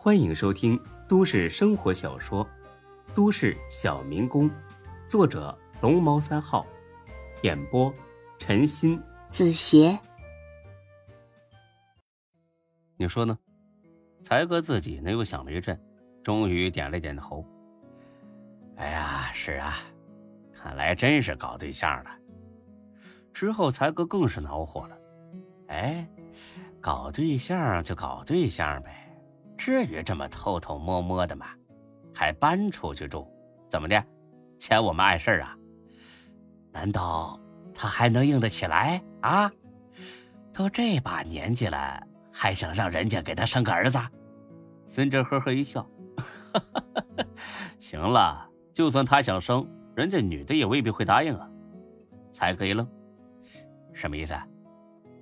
欢迎收听都市生活小说《都市小民工》，作者龙猫三号，演播陈鑫、子邪。你说呢？才哥自己呢又想了一阵，终于点了点头。哎呀，是啊，看来真是搞对象了。之后才哥更是恼火了。哎，搞对象就搞对象呗，至于这么偷偷摸摸的吗？还搬出去住，怎么的？嫌我们碍事啊？难道他还能硬得起来啊？都这把年纪了，还想让人家给他生个儿子？孙哲呵呵一笑，行了，就算他想生，人家女的也未必会答应啊。才哥一愣，什么意思？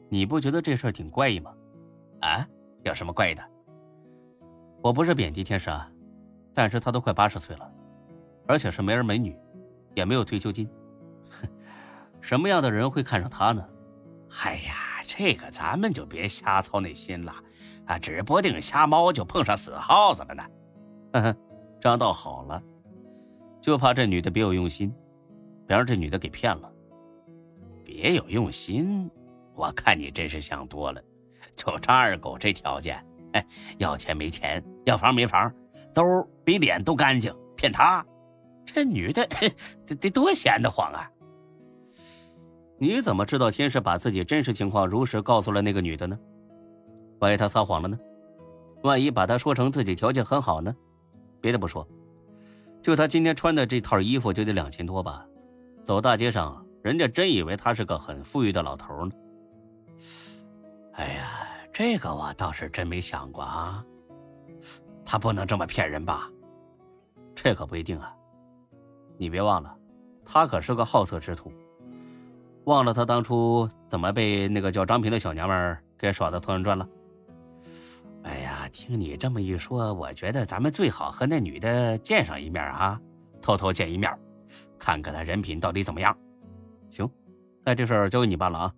你不觉得这事儿挺怪异吗？啊，有什么怪异的？我不是贬低天杀，但是他都快八十岁了，而且是没儿没女，也没有退休金，哼，什么样的人会看上他呢？嗨呀，这个咱们就别瞎操那心了，啊，指不定瞎猫就碰上死耗子了呢。呵呵，这样倒好了，就怕这女的别有用心，别让这女的给骗了。别有用心。我看你真是想多了，就张二狗这条件，要钱没钱，要房没房，兜比脸都干净，骗他，这女的得得多闲得慌啊！你怎么知道天使把自己真实情况如实告诉了那个女的呢？万一她撒谎了呢？万一把她说成自己条件很好呢？别的不说，就她今天穿的这套衣服就得两千多吧？走大街上，人家真以为他是个很富裕的老头呢。哎呀，这个我倒是真没想过啊！他不能这么骗人吧？这可不一定啊！你别忘了，他可是个好色之徒。忘了他当初怎么被那个叫张平的小娘们给耍的团团转了？哎呀，听你这么一说，我觉得咱们最好和那女的见上一面啊，偷偷见一面，看看她人品到底怎么样。行，那这事交给你办了啊！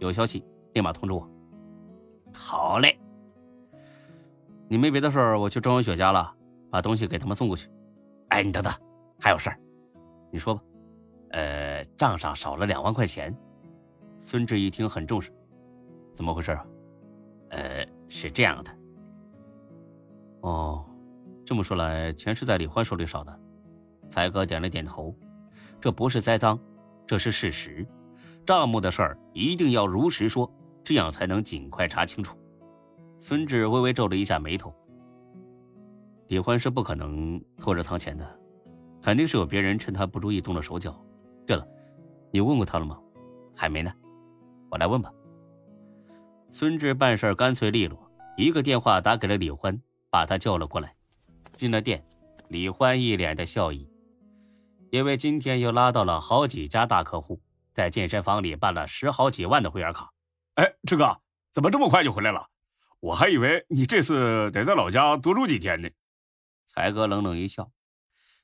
有消息立马通知我。好嘞，你没别的事儿，我去庄文雪家了，把东西给他们送过去。哎，你等等，还有事儿，你说吧。呃，账上少了两万块钱。孙志一听很重视，怎么回事啊？呃，是这样的。哦，这么说来，钱是在李欢手里少的。才哥点了点头，这不是栽赃，这是事实。账目的事儿一定要如实说。这样才能尽快查清楚。孙志微微皱了一下眉头。李欢是不可能拖着藏钱的，肯定是有别人趁他不注意动了手脚。对了，你问过他了吗？还没呢，我来问吧。孙志办事干脆利落，一个电话打给了李欢，把他叫了过来。进了店，李欢一脸的笑意，因为今天又拉到了好几家大客户，在健身房里办了十好几万的会员卡。哎，志哥，怎么这么快就回来了？我还以为你这次得在老家多住几天呢。才哥冷冷一笑，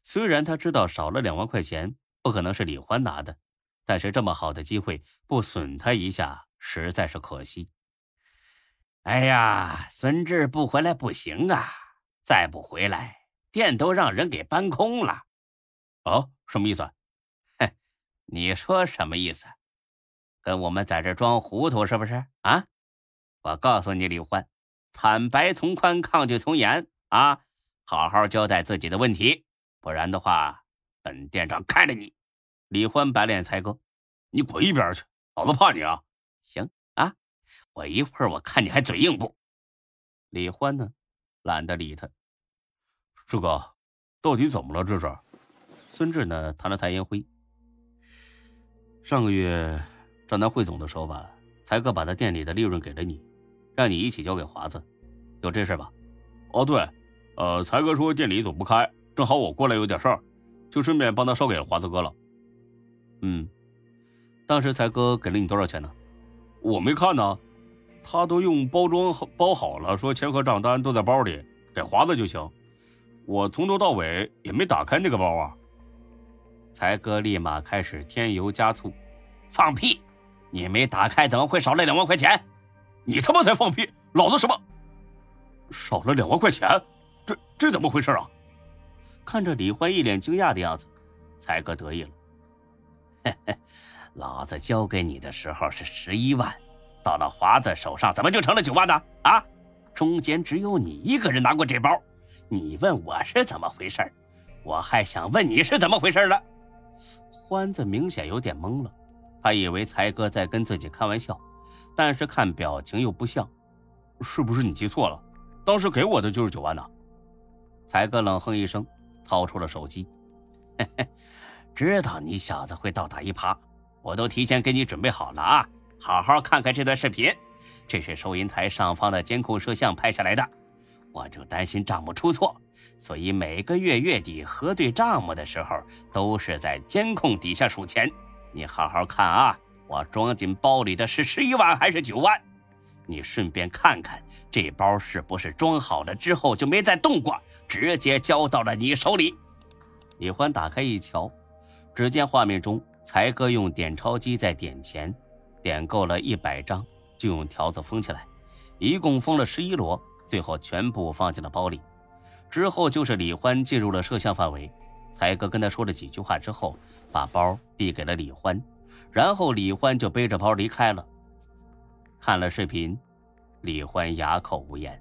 虽然他知道少了两万块钱不可能是李欢拿的，但是这么好的机会不损他一下实在是可惜。哎呀，孙志不回来不行啊！再不回来，店都让人给搬空了。哦，什么意思？哼，你说什么意思？跟我们在这装糊涂是不是啊？我告诉你，李欢，坦白从宽，抗拒从严啊！好好交代自己的问题，不然的话，本店长开了你！李欢白脸才哥，你滚一边去！老子怕你啊！行啊，我一会儿我看你还嘴硬不？李欢呢，懒得理他。朱哥，到底怎么了？这是？孙志呢，弹了弹烟灰。上个月。账单汇总的时候吧，才哥把他店里的利润给了你，让你一起交给华子，有这事吧？哦，对，呃，才哥说店里走不开，正好我过来有点事儿，就顺便帮他捎给了华子哥了。嗯，当时才哥给了你多少钱呢？我没看呢，他都用包装包好了，说钱和账单都在包里，给华子就行。我从头到尾也没打开那个包啊。才哥立马开始添油加醋，放屁！你没打开，怎么会少了两万块钱？你他妈才放屁！老子什么？少了两万块钱？这这怎么回事啊？看着李欢一脸惊讶的样子，才哥得意了。嘿嘿，老子交给你的时候是十一万，到了华子手上怎么就成了九万呢？啊，中间只有你一个人拿过这包，你问我是怎么回事我还想问你是怎么回事呢。欢子明显有点懵了，还以为才哥在跟自己开玩笑，但是看表情又不像，是不是你记错了？当时给我的就是九万呢。才哥冷哼一声，掏出了手机，嘿嘿。知道你小子会倒打一耙，我都提前给你准备好了啊！好好看看这段视频，这是收银台上方的监控摄像拍下来的。我就担心账目出错，所以每个月月底核对账目的时候，都是在监控底下数钱。你好好看啊！我装进包里的是十一万还是九万？你顺便看看这包是不是装好了之后就没再动过，直接交到了你手里。李欢打开一瞧。只见画面中，才哥用点钞机在点钱，点够了一百张，就用条子封起来，一共封了十一摞，最后全部放进了包里。之后就是李欢进入了摄像范围，才哥跟他说了几句话之后，把包递给了李欢，然后李欢就背着包离开了。看了视频，李欢哑口无言，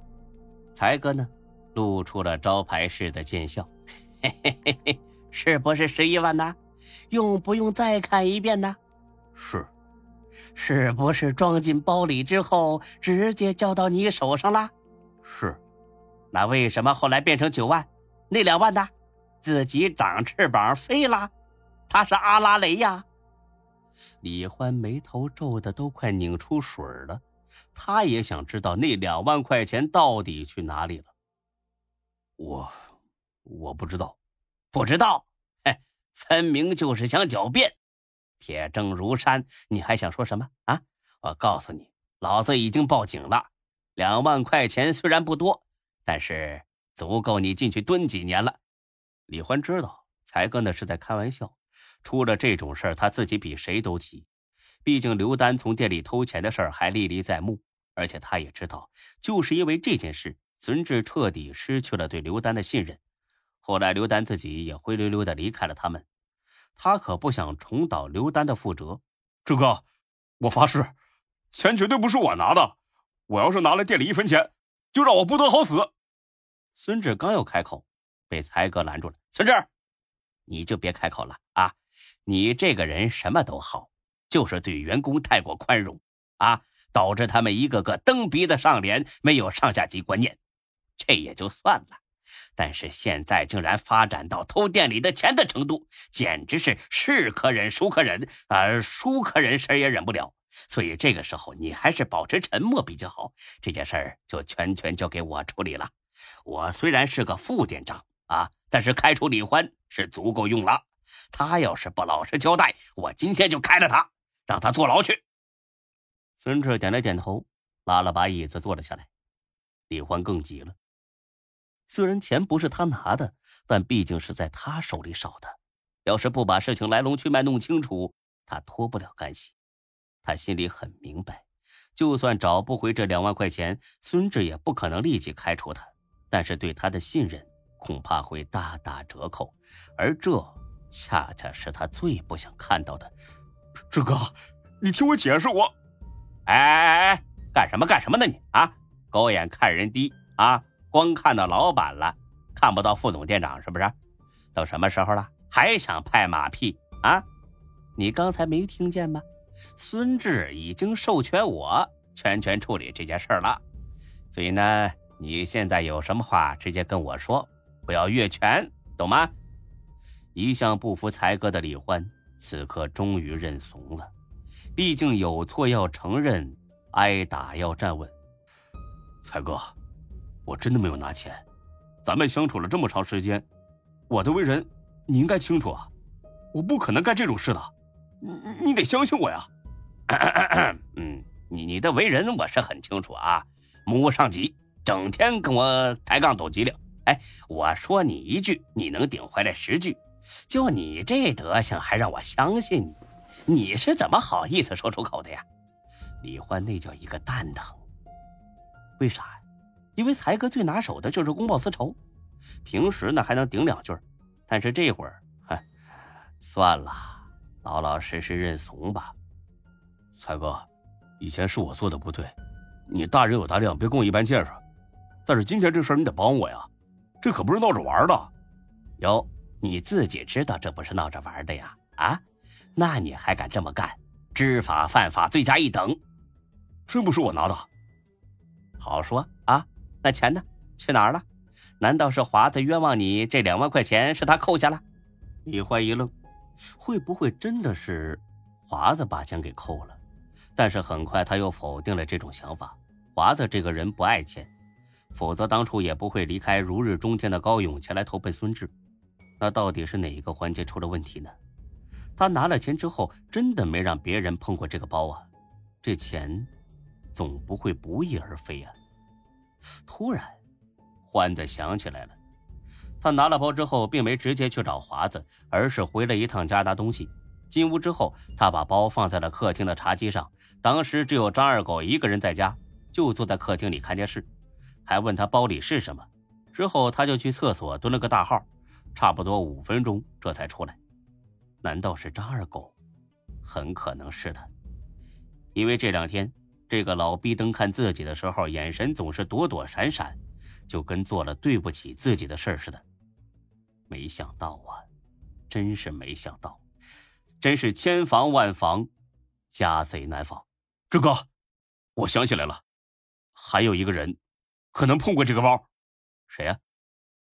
才哥呢，露出了招牌式的贱笑，嘿嘿嘿嘿，是不是十一万呢？用不用再看一遍呢？是，是不是装进包里之后直接交到你手上了？是，那为什么后来变成九万？那两万呢？自己长翅膀飞了？他是阿拉蕾呀！李欢眉头皱的都快拧出水了，他也想知道那两万块钱到底去哪里了。我，我不知道，不知道。分明就是想狡辩，铁证如山，你还想说什么啊？我告诉你，老子已经报警了。两万块钱虽然不多，但是足够你进去蹲几年了。李欢知道才哥那是在开玩笑，出了这种事儿，他自己比谁都急。毕竟刘丹从店里偷钱的事儿还历历在目，而且他也知道，就是因为这件事，孙志彻底失去了对刘丹的信任。后来，刘丹自己也灰溜溜的离开了他们，他可不想重蹈刘丹的覆辙。志哥，我发誓，钱绝对不是我拿的。我要是拿了店里一分钱，就让我不得好死。孙志刚要开口，被才哥拦住了。孙志，你就别开口了啊！你这个人什么都好，就是对员工太过宽容啊，导致他们一个个蹬鼻子上脸，没有上下级观念。这也就算了。但是现在竟然发展到偷店里的钱的程度，简直是是可忍孰可忍啊！孰可忍谁也忍不了。所以这个时候你还是保持沉默比较好。这件事儿就全权交给我处理了。我虽然是个副店长啊，但是开除李欢是足够用了。他要是不老实交代，我今天就开了他，让他坐牢去。孙志点了点头，拉了把椅子坐了下来。李欢更急了。虽然钱不是他拿的，但毕竟是在他手里少的。要是不把事情来龙去脉弄清楚，他脱不了干系。他心里很明白，就算找不回这两万块钱，孙志也不可能立即开除他。但是对他的信任恐怕会大打折扣，而这恰恰是他最不想看到的。志哥，你听我解释，我……哎哎哎，干什么干什么呢你啊？狗眼看人低啊！光看到老板了，看不到副总店长是不是？都什么时候了，还想拍马屁啊？你刚才没听见吗？孙志已经授权我全权处理这件事了，所以呢，你现在有什么话直接跟我说，不要越权，懂吗？一向不服才哥的李欢，此刻终于认怂了。毕竟有错要承认，挨打要站稳。才哥。我真的没有拿钱，咱们相处了这么长时间，我的为人你应该清楚啊，我不可能干这种事的，你你得相信我呀。嗯，你你的为人我是很清楚啊，目无上级，整天跟我抬杠抖机灵。哎，我说你一句，你能顶回来十句，就你这德行还让我相信你，你是怎么好意思说出口的呀？李欢那叫一个蛋疼，为啥呀？因为才哥最拿手的就是公报私仇，平时呢还能顶两句，但是这会儿，哎，算了，老老实实认怂吧。才哥，以前是我做的不对，你大人有大量，别跟我一般见识。但是今天这事儿你得帮我呀，这可不是闹着玩的。哟，你自己知道这不是闹着玩的呀？啊，那你还敢这么干？知法犯法，罪加一等。真不是我拿的。好说啊，那钱呢？去哪儿了？难道是华子冤枉你？这两万块钱是他扣下了？李欢一愣，会不会真的是华子把钱给扣了？但是很快他又否定了这种想法。华子这个人不爱钱。否则当初也不会离开如日中天的高勇前来投奔孙志。那到底是哪一个环节出了问题呢？他拿了钱之后，真的没让别人碰过这个包啊？这钱总不会不翼而飞啊？突然，欢子想起来了，他拿了包之后，并没直接去找华子，而是回了一趟家拿东西。进屋之后，他把包放在了客厅的茶几上。当时只有张二狗一个人在家，就坐在客厅里看电视。还问他包里是什么，之后他就去厕所蹲了个大号，差不多五分钟这才出来。难道是张二狗？很可能是他，因为这两天这个老逼灯看自己的时候，眼神总是躲躲闪闪，就跟做了对不起自己的事似的。没想到啊，真是没想到，真是千防万防，家贼难防。志哥，我想起来了，还有一个人。可能碰过这个包，谁呀？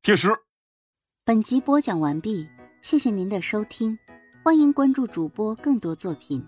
铁石。本集播讲完毕，谢谢您的收听，欢迎关注主播更多作品。